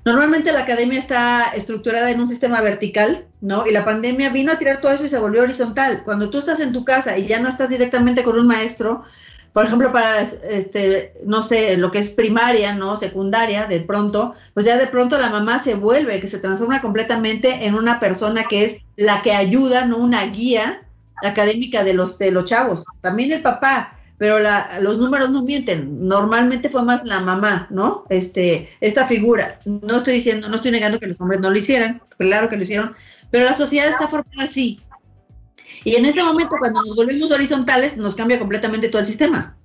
Normalmente la academia está estructurada en un sistema vertical, ¿no? Y la pandemia vino a tirar todo eso y se volvió horizontal. Cuando tú estás en tu casa y ya no estás directamente con un maestro, por ejemplo, para, este, no sé, lo que es primaria, ¿no? Secundaria, de pronto, pues ya de pronto la mamá se vuelve, que se transforma completamente en una persona que es la que ayuda, no una guía académica de los, de los chavos. También el papá, pero la, los números no mienten. Normalmente fue más la mamá, ¿no? Este, esta figura. No estoy diciendo, no estoy negando que los hombres no lo hicieran, claro que lo hicieron, pero la sociedad está formada así. Y en este momento, cuando nos volvemos horizontales, nos cambia completamente todo el sistema,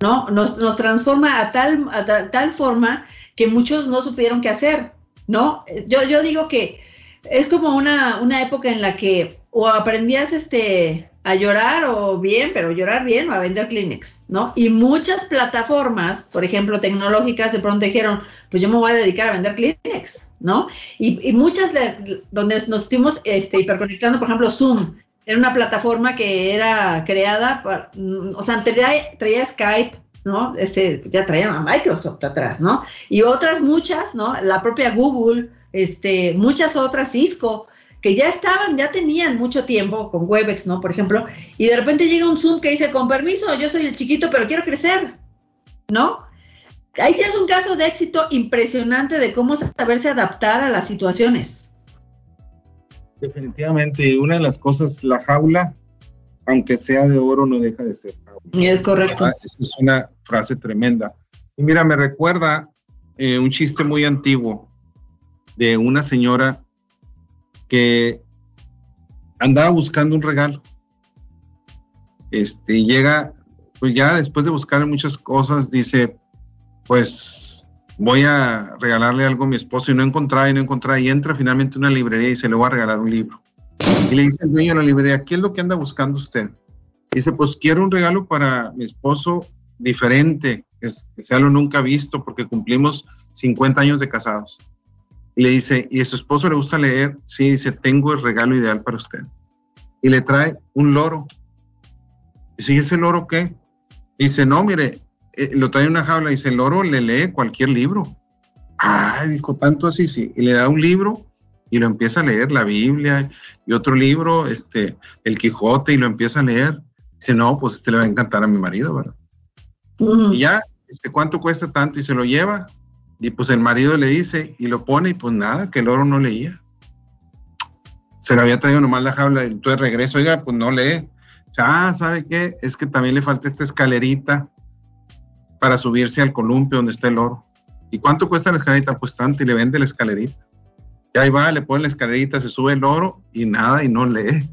¿no? Nos, nos transforma a tal, a tal, forma que muchos no supieron qué hacer, ¿no? Yo, yo digo que es como una, una época en la que o aprendías este, a llorar o bien, pero llorar bien o a vender Kleenex, ¿no? Y muchas plataformas, por ejemplo, tecnológicas, de pronto dijeron, pues yo me voy a dedicar a vender Kleenex, ¿no? Y, y muchas de, donde nos estuvimos este, hiperconectando, por ejemplo, Zoom, era una plataforma que era creada, por, o sea, traía, Skype, ¿no? Este, ya traían a Microsoft atrás, ¿no? Y otras muchas, ¿no? La propia Google, este, muchas otras, Cisco, que ya estaban, ya tenían mucho tiempo con Webex, ¿no? Por ejemplo, y de repente llega un Zoom que dice, con permiso, yo soy el chiquito, pero quiero crecer, ¿no? Ahí tienes un caso de éxito impresionante de cómo saberse adaptar a las situaciones. Definitivamente, una de las cosas, la jaula, aunque sea de oro, no deja de ser jaula. Es correcto. Ah, esa es una frase tremenda. Y mira, me recuerda eh, un chiste muy antiguo de una señora que andaba buscando un regalo. Este, llega, pues ya después de buscar muchas cosas, dice, pues voy a regalarle algo a mi esposo y no encontraba y no encontraba y entra finalmente a una librería y se le va a regalar un libro. Y le dice el dueño de la librería, ¿qué es lo que anda buscando usted? dice, pues quiero un regalo para mi esposo diferente, que, sea lo nunca visto porque cumplimos 50 años de casados. Y le dice, ¿y a su esposo le gusta leer? Sí, dice, tengo el regalo ideal para usted. Y le trae un loro. Dice, ¿y ese loro qué? Dice, no, mire, eh, lo trae en una jaula. Dice, el loro le lee cualquier libro. Ah, dijo, tanto así, sí. Y le da un libro y lo empieza a leer, la Biblia y otro libro, este, El Quijote, y lo empieza a leer. Dice, no, pues este le va a encantar a mi marido, ¿verdad? Y ya, este, ¿cuánto cuesta tanto? Y se lo lleva. Y pues el marido le dice y lo pone y pues nada, que el oro no leía. Se le había traído nomás la jaula y entonces regreso, oiga, pues no lee. Ah, ¿sabe qué? Es que también le falta esta escalerita para subirse al columpio donde está el oro. ¿Y cuánto cuesta la escalerita? Pues tanto y le vende la escalerita. Y ahí va, le pone la escalerita, se sube el oro y nada y no lee.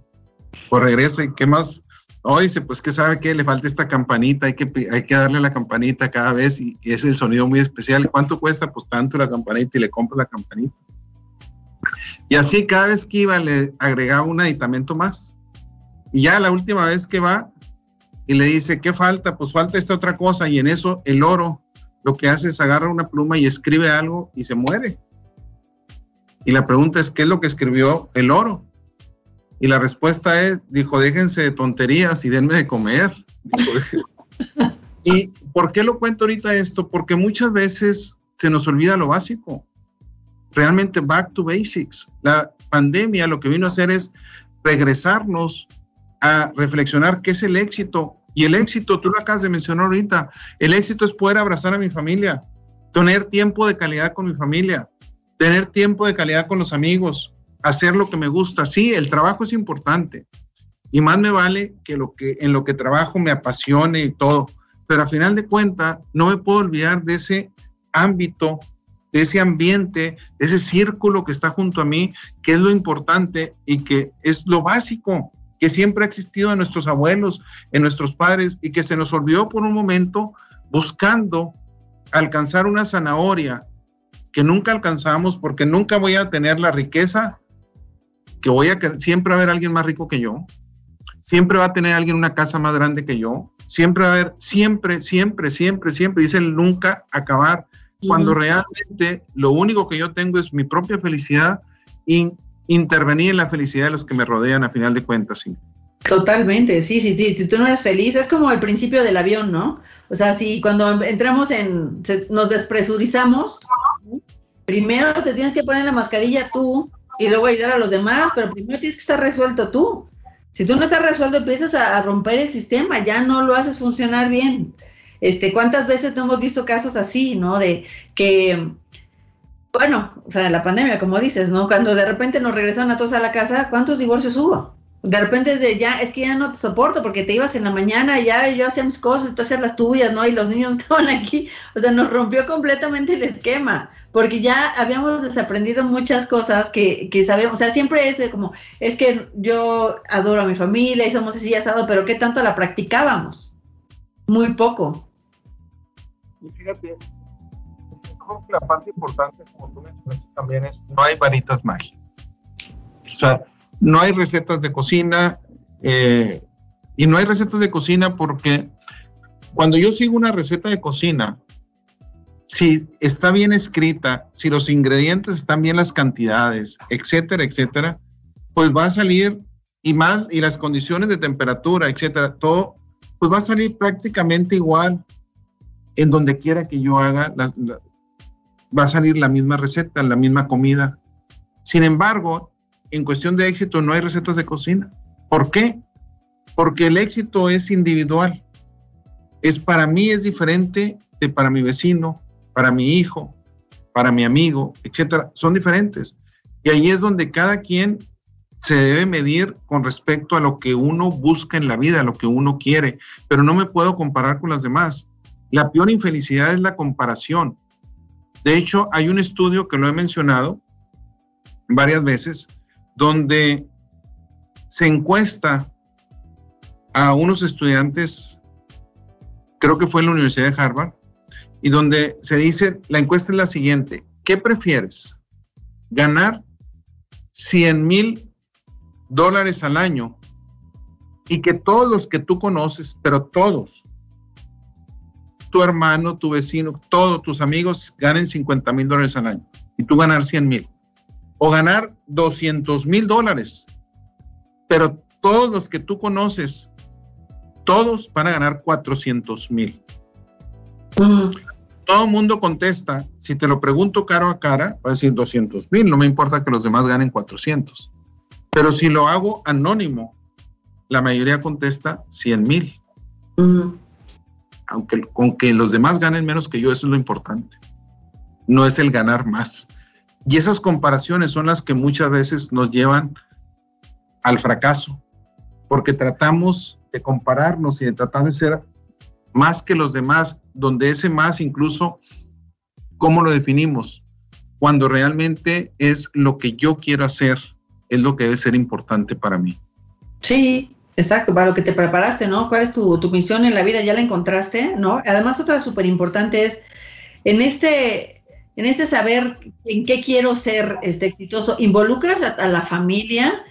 Pues regresa y qué más Oh, dice, pues que sabe que le falta esta campanita, hay que, hay que darle la campanita cada vez y, es el sonido muy especial. ¿Cuánto cuesta? Pues tanto la campanita y le compra la campanita. Y así cada vez que iba le agregaba un aditamento más. Y ya la última vez que va y le dice, ¿qué falta? Pues falta esta otra cosa y en eso el oro lo que hace es agarra una pluma y escribe algo y se muere. Y la pregunta es, ¿qué es lo que escribió el oro? Y la respuesta es, dijo, déjense de tonterías y denme de comer. *laughs* ¿Y por qué lo cuento ahorita esto? Porque muchas veces se nos olvida lo básico. Realmente back to basics. La pandemia lo que vino a hacer es regresarnos a reflexionar qué es el éxito. Y el éxito, tú lo acabas de mencionar ahorita, el éxito es poder abrazar a mi familia, tener tiempo de calidad con mi familia, tener tiempo de calidad con los amigos, hacer lo que me gusta. Sí, el trabajo es importante y más me vale que, lo que en lo que trabajo me apasione y todo, pero a final de cuentas no me puedo olvidar de ese ámbito, de ese ambiente, de ese círculo que está junto a mí, que es lo importante y que es lo básico que siempre ha existido en nuestros abuelos, en nuestros padres y que se nos olvidó por un momento buscando alcanzar una zanahoria que nunca alcanzamos porque nunca voy a tener la riqueza que voy a siempre va a haber alguien más rico que yo, siempre va a tener alguien una casa más grande que yo, siempre va a haber, siempre, siempre, siempre, siempre, dice el nunca acabar, cuando realmente lo único que yo tengo es mi propia felicidad y intervenir en la felicidad de los que me rodean a final de cuentas. Sí. Totalmente, sí, sí, sí, si tú no eres feliz, es como el principio del avión, ¿no? O sea, si cuando entramos en, nos despresurizamos, primero te tienes que poner la mascarilla tú, y luego ayudar a los demás, pero primero tienes que estar resuelto tú. Si tú no estás resuelto, empiezas a, romper el sistema, ya no lo haces funcionar bien. Este, ¿Cuántas veces no hemos visto casos así, no? De que, bueno, o sea, la pandemia, como dices, ¿no? Cuando de repente nos regresaron a todos a la casa, ¿cuántos divorcios hubo? De repente es de ya, es que ya no te soporto porque te ibas en la mañana, ya yo hacía mis cosas, tú hacías las tuyas, ¿no? Y los niños *laughs* estaban aquí. O sea, nos rompió completamente el esquema porque ya habíamos desaprendido muchas cosas que, que sabemos, o sea, siempre es como, es que yo adoro a mi familia y somos así asado, pero ¿qué tanto la practicábamos? Muy poco. Y fíjate, creo que la parte importante, como tú mencionaste también, es no hay varitas mágicas. O sea, no hay recetas de cocina, eh, y no hay recetas de cocina porque cuando yo sigo una receta de cocina, si está bien escrita, si los ingredientes están bien las cantidades, etcétera, etcétera, pues va a salir y más y las condiciones de temperatura, etcétera, todo pues va a salir prácticamente igual en donde quiera que yo haga, va a salir la misma receta, la misma comida. Sin embargo, en cuestión de éxito no hay recetas de cocina. ¿Por qué? Porque el éxito es individual. Es para mí es diferente de para mi vecino, para mi hijo, para mi amigo, etcétera, son diferentes. Y ahí es donde cada quien se debe medir con respecto a lo que uno busca en la vida, lo que uno quiere, pero no me puedo comparar con las demás. La peor infelicidad es la comparación. De hecho, hay un estudio que lo he mencionado varias veces, donde se encuesta a unos estudiantes, creo que fue en la Universidad de Harvard, y donde se dice, la encuesta es la siguiente, ¿qué prefieres? ¿Ganar 100 mil dólares al año y que todos los que tú conoces, pero todos, tu hermano, tu vecino, todos tus amigos ganen 50 mil dólares al año y tú ganar 100 mil. O ganar 200 mil dólares. Pero todos los que tú conoces, todos van a ganar 400 mil. Todo el mundo contesta, si te lo pregunto cara a cara, va a decir 200 mil, no me importa que los demás ganen 400. Pero si lo hago anónimo, la mayoría contesta 100 mil. Aunque con que los demás ganen menos que yo, eso es lo importante. No es el ganar más. Y esas comparaciones son las que muchas veces nos llevan al fracaso, porque tratamos de compararnos y de tratar de ser más que los demás, donde ese más incluso, ¿cómo lo definimos? Cuando realmente es lo que yo quiero hacer, es lo que debe ser importante para mí. Sí, exacto, para lo que te preparaste, ¿no? ¿Cuál es tu, tu misión en la vida? ¿Ya la encontraste? ¿No? Además, otra súper importante es, en este, en este saber en qué quiero ser este, exitoso, involucras a la familia,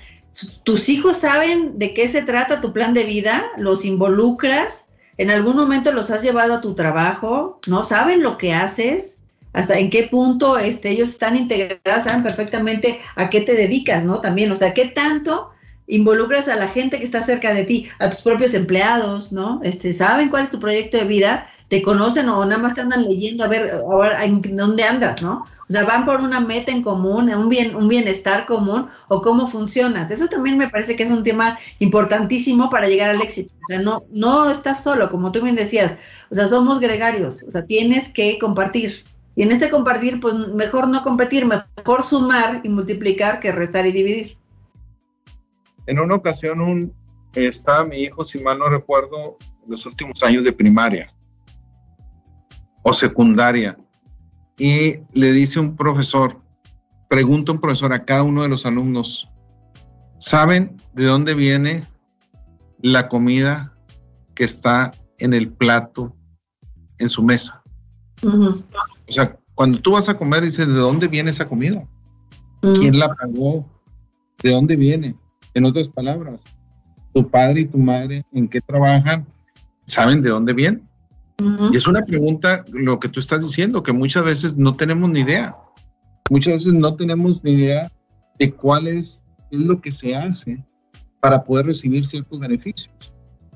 tus hijos saben de qué se trata tu plan de vida, los involucras, en algún momento los has llevado a tu trabajo, ¿no? Saben lo que haces, hasta en qué punto este, ellos están integrados, saben perfectamente a qué te dedicas, ¿no? También, o sea, qué tanto involucras a la gente que está cerca de ti, a tus propios empleados, ¿no? Este, saben cuál es tu proyecto de vida, te conocen o nada más te andan leyendo a ver, a ver en dónde andas, ¿no? O sea, van por una meta en común, un, bien, un bienestar común o cómo funcionas. Eso también me parece que es un tema importantísimo para llegar al éxito. O sea, no, no estás solo, como tú bien decías. O sea, somos gregarios. O sea, tienes que compartir. Y en este compartir, pues mejor no competir, mejor sumar y multiplicar que restar y dividir. En una ocasión un, estaba mi hijo, si mal no recuerdo, en los últimos años de primaria o secundaria y le dice un profesor, pregunta un profesor a cada uno de los alumnos, ¿saben de dónde viene la comida que está en el plato, en su mesa? O sea, cuando tú vas a comer, dices, ¿de dónde viene esa comida? ¿Quién la pagó? ¿De dónde viene? En otras palabras, tu padre y tu madre, ¿en qué trabajan? ¿Saben de dónde viene? Y es una pregunta, lo que tú estás diciendo, que muchas veces no tenemos ni idea. Muchas veces no tenemos ni idea de cuál es, es lo que se hace para poder recibir ciertos beneficios.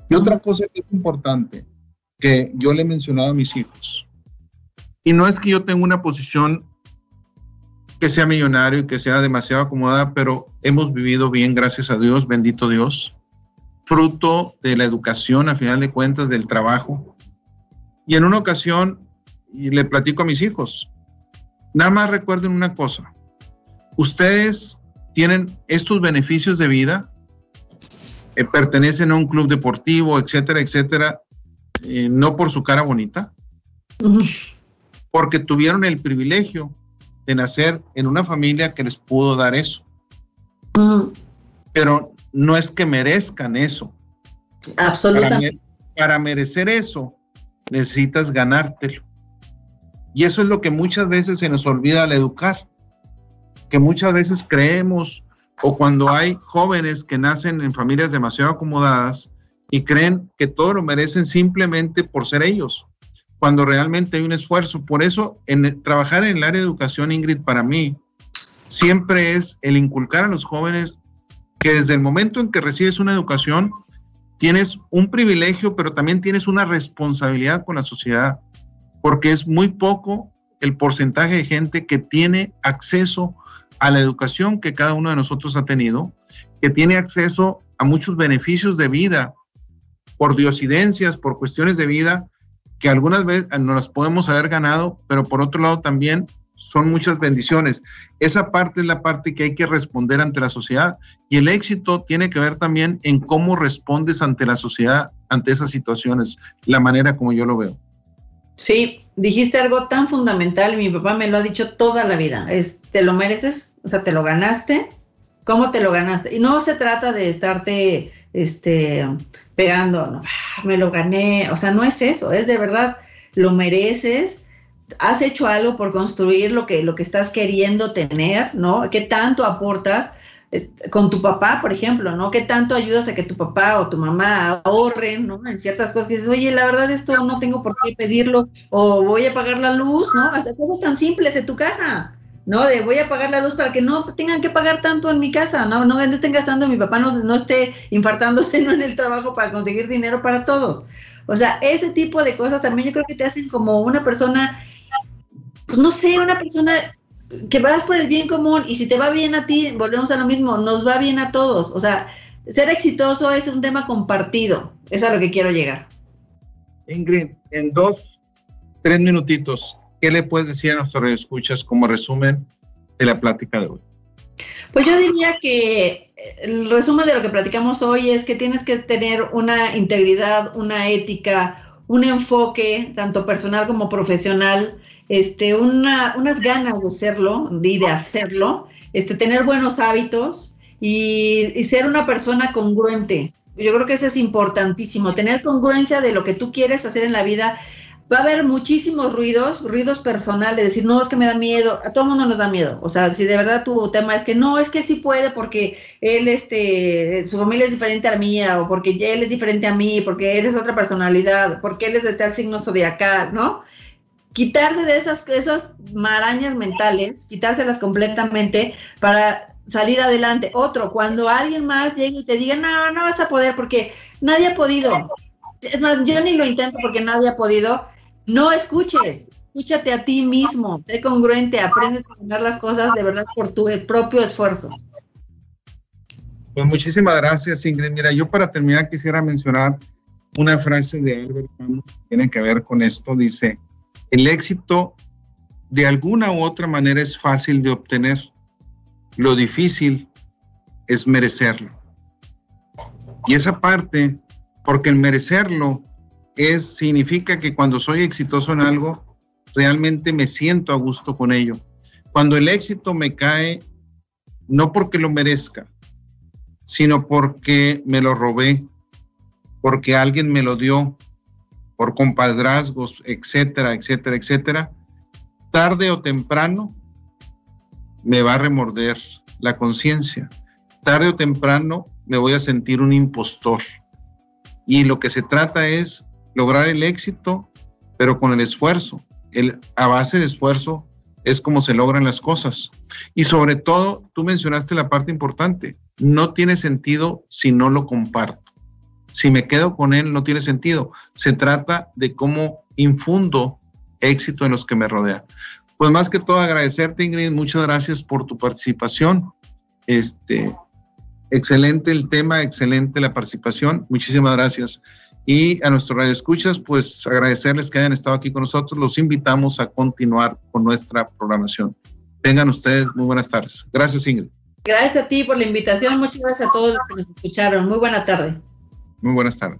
Y otra cosa que es importante, que yo le he mencionado a mis hijos, y no es que yo tenga una posición que sea millonario y que sea demasiado acomodada, pero hemos vivido bien, gracias a Dios, bendito Dios, fruto de la educación, a final de cuentas, del trabajo, y en una ocasión, y le platico a mis hijos, nada más recuerden una cosa, ustedes tienen estos beneficios de vida, eh, pertenecen a un club deportivo, etcétera, etcétera, eh, no por su cara bonita, porque tuvieron el privilegio de nacer en una familia que les pudo dar eso. Pero no es que merezcan eso. Absolutamente. para merecer eso, necesitas ganártelo. Y eso es lo que muchas veces se nos olvida al educar, que muchas veces creemos, o cuando hay jóvenes que nacen en familias demasiado acomodadas y creen que todo lo merecen simplemente por ser ellos, cuando realmente hay un esfuerzo. Por eso, en trabajar en el área de educación, Ingrid, para mí, siempre es el inculcar a los jóvenes que desde el momento en que recibes una educación, tienes un privilegio, pero también tienes una responsabilidad con la sociedad, porque es muy poco el porcentaje de gente que tiene acceso a la educación que cada uno de nosotros ha tenido, que tiene acceso a muchos beneficios de vida por diosidencias, por cuestiones de vida, que algunas veces no las podemos haber ganado, pero por otro lado también son muchas bendiciones. Esa parte es la parte que hay que responder ante la sociedad y el éxito tiene que ver también en cómo respondes ante la sociedad, ante esas situaciones, la manera como yo lo veo. Sí, dijiste algo tan fundamental mi papá me lo ha dicho toda la vida, es, te lo mereces, o sea, te lo ganaste, ¿cómo te lo ganaste? Y no se trata de estarte este, pegando, no, ah, me lo gané, o sea, no es eso, es de verdad, lo mereces has hecho algo por construir lo que, lo que estás queriendo tener, ¿no? ¿Qué tanto aportas? eh, con tu papá, por ejemplo, ¿no? ¿Qué tanto ayudas a que tu papá o tu mamá ahorren, ¿no? En ciertas cosas que dices, oye, la verdad esto no tengo por qué pedirlo, o voy a pagar la luz, ¿no? Hasta cosas tan simples en tu casa, ¿no? De voy a pagar la luz para que no tengan que pagar tanto en mi casa, ¿no? No, estén gastando, mi papá no, no esté infartándose *laughs* en el trabajo para conseguir dinero para todos. O sea, ese tipo de cosas también yo creo que te hacen como una persona, pues no sé, una persona que vas por el bien común y si te va bien a ti, volvemos a lo mismo, nos va bien a todos. O sea, ser exitoso es un tema compartido. Es a lo que quiero llegar. Ingrid, en dos, tres minutitos, ¿qué le puedes decir a nuestros escuchas como resumen de la plática de hoy? Pues yo diría que el resumen de lo que platicamos hoy es que tienes que tener una integridad, una ética, un enfoque, tanto personal como profesional, este, unas ganas de serlo y de hacerlo, este, tener buenos hábitos y, y ser una persona congruente. Yo creo que eso es importantísimo, tener congruencia de lo que tú quieres hacer en la vida va a haber muchísimos ruidos, ruidos personales, decir, no, es que me da miedo, a todo el mundo nos da miedo, o sea, si de verdad tu tema es que no, es que él sí puede porque él, este, su familia es diferente a la mía, o porque él es diferente a mí, porque él es otra personalidad, porque él es de tal signo zodiacal, ¿no? quitarse de esas, esas marañas mentales, quitárselas completamente para salir adelante. Otro, cuando alguien más llegue y te diga, no, no vas a poder porque nadie ha podido. Es más, yo ni lo intento porque nadie ha podido. No escuches, escúchate a ti mismo, sé congruente, aprende a tener las cosas de verdad por tu propio esfuerzo. Pues muchísimas gracias, Ingrid. Mira, yo para terminar quisiera mencionar una frase de Albert Camus que tiene que ver con esto. Dice, el éxito de alguna u otra manera es fácil de obtener. Lo difícil es merecerlo. Y esa parte, porque el merecerlo es, significa que cuando soy exitoso en algo, realmente me siento a gusto con ello. Cuando el éxito me cae, no porque lo merezca, sino porque me lo robé, porque alguien me lo dio, por compadrazgos, etcétera, etcétera, etcétera, tarde o temprano me va a remorder la conciencia. Tarde o temprano me voy a sentir un impostor. Y lo que se trata es lograr el éxito, pero con el esfuerzo. El, a base de esfuerzo es como se logran las cosas. Y sobre todo, tú mencionaste la parte importante, no tiene sentido si no lo comparto si me quedo con él no tiene sentido. Se trata de cómo infundo éxito en los que me rodean. Pues más que todo agradecerte Ingrid, muchas gracias por tu participación. Este, excelente el tema, excelente la participación. Muchísimas gracias. Y a nuestros radioescuchas, pues agradecerles que hayan estado aquí con nosotros. Los invitamos a continuar con nuestra programación. Tengan ustedes muy buenas tardes. Gracias, Ingrid. Gracias a ti por la invitación. Muchas gracias a todos los que nos escucharon. Muy buena tarde. Muy buenas tardes.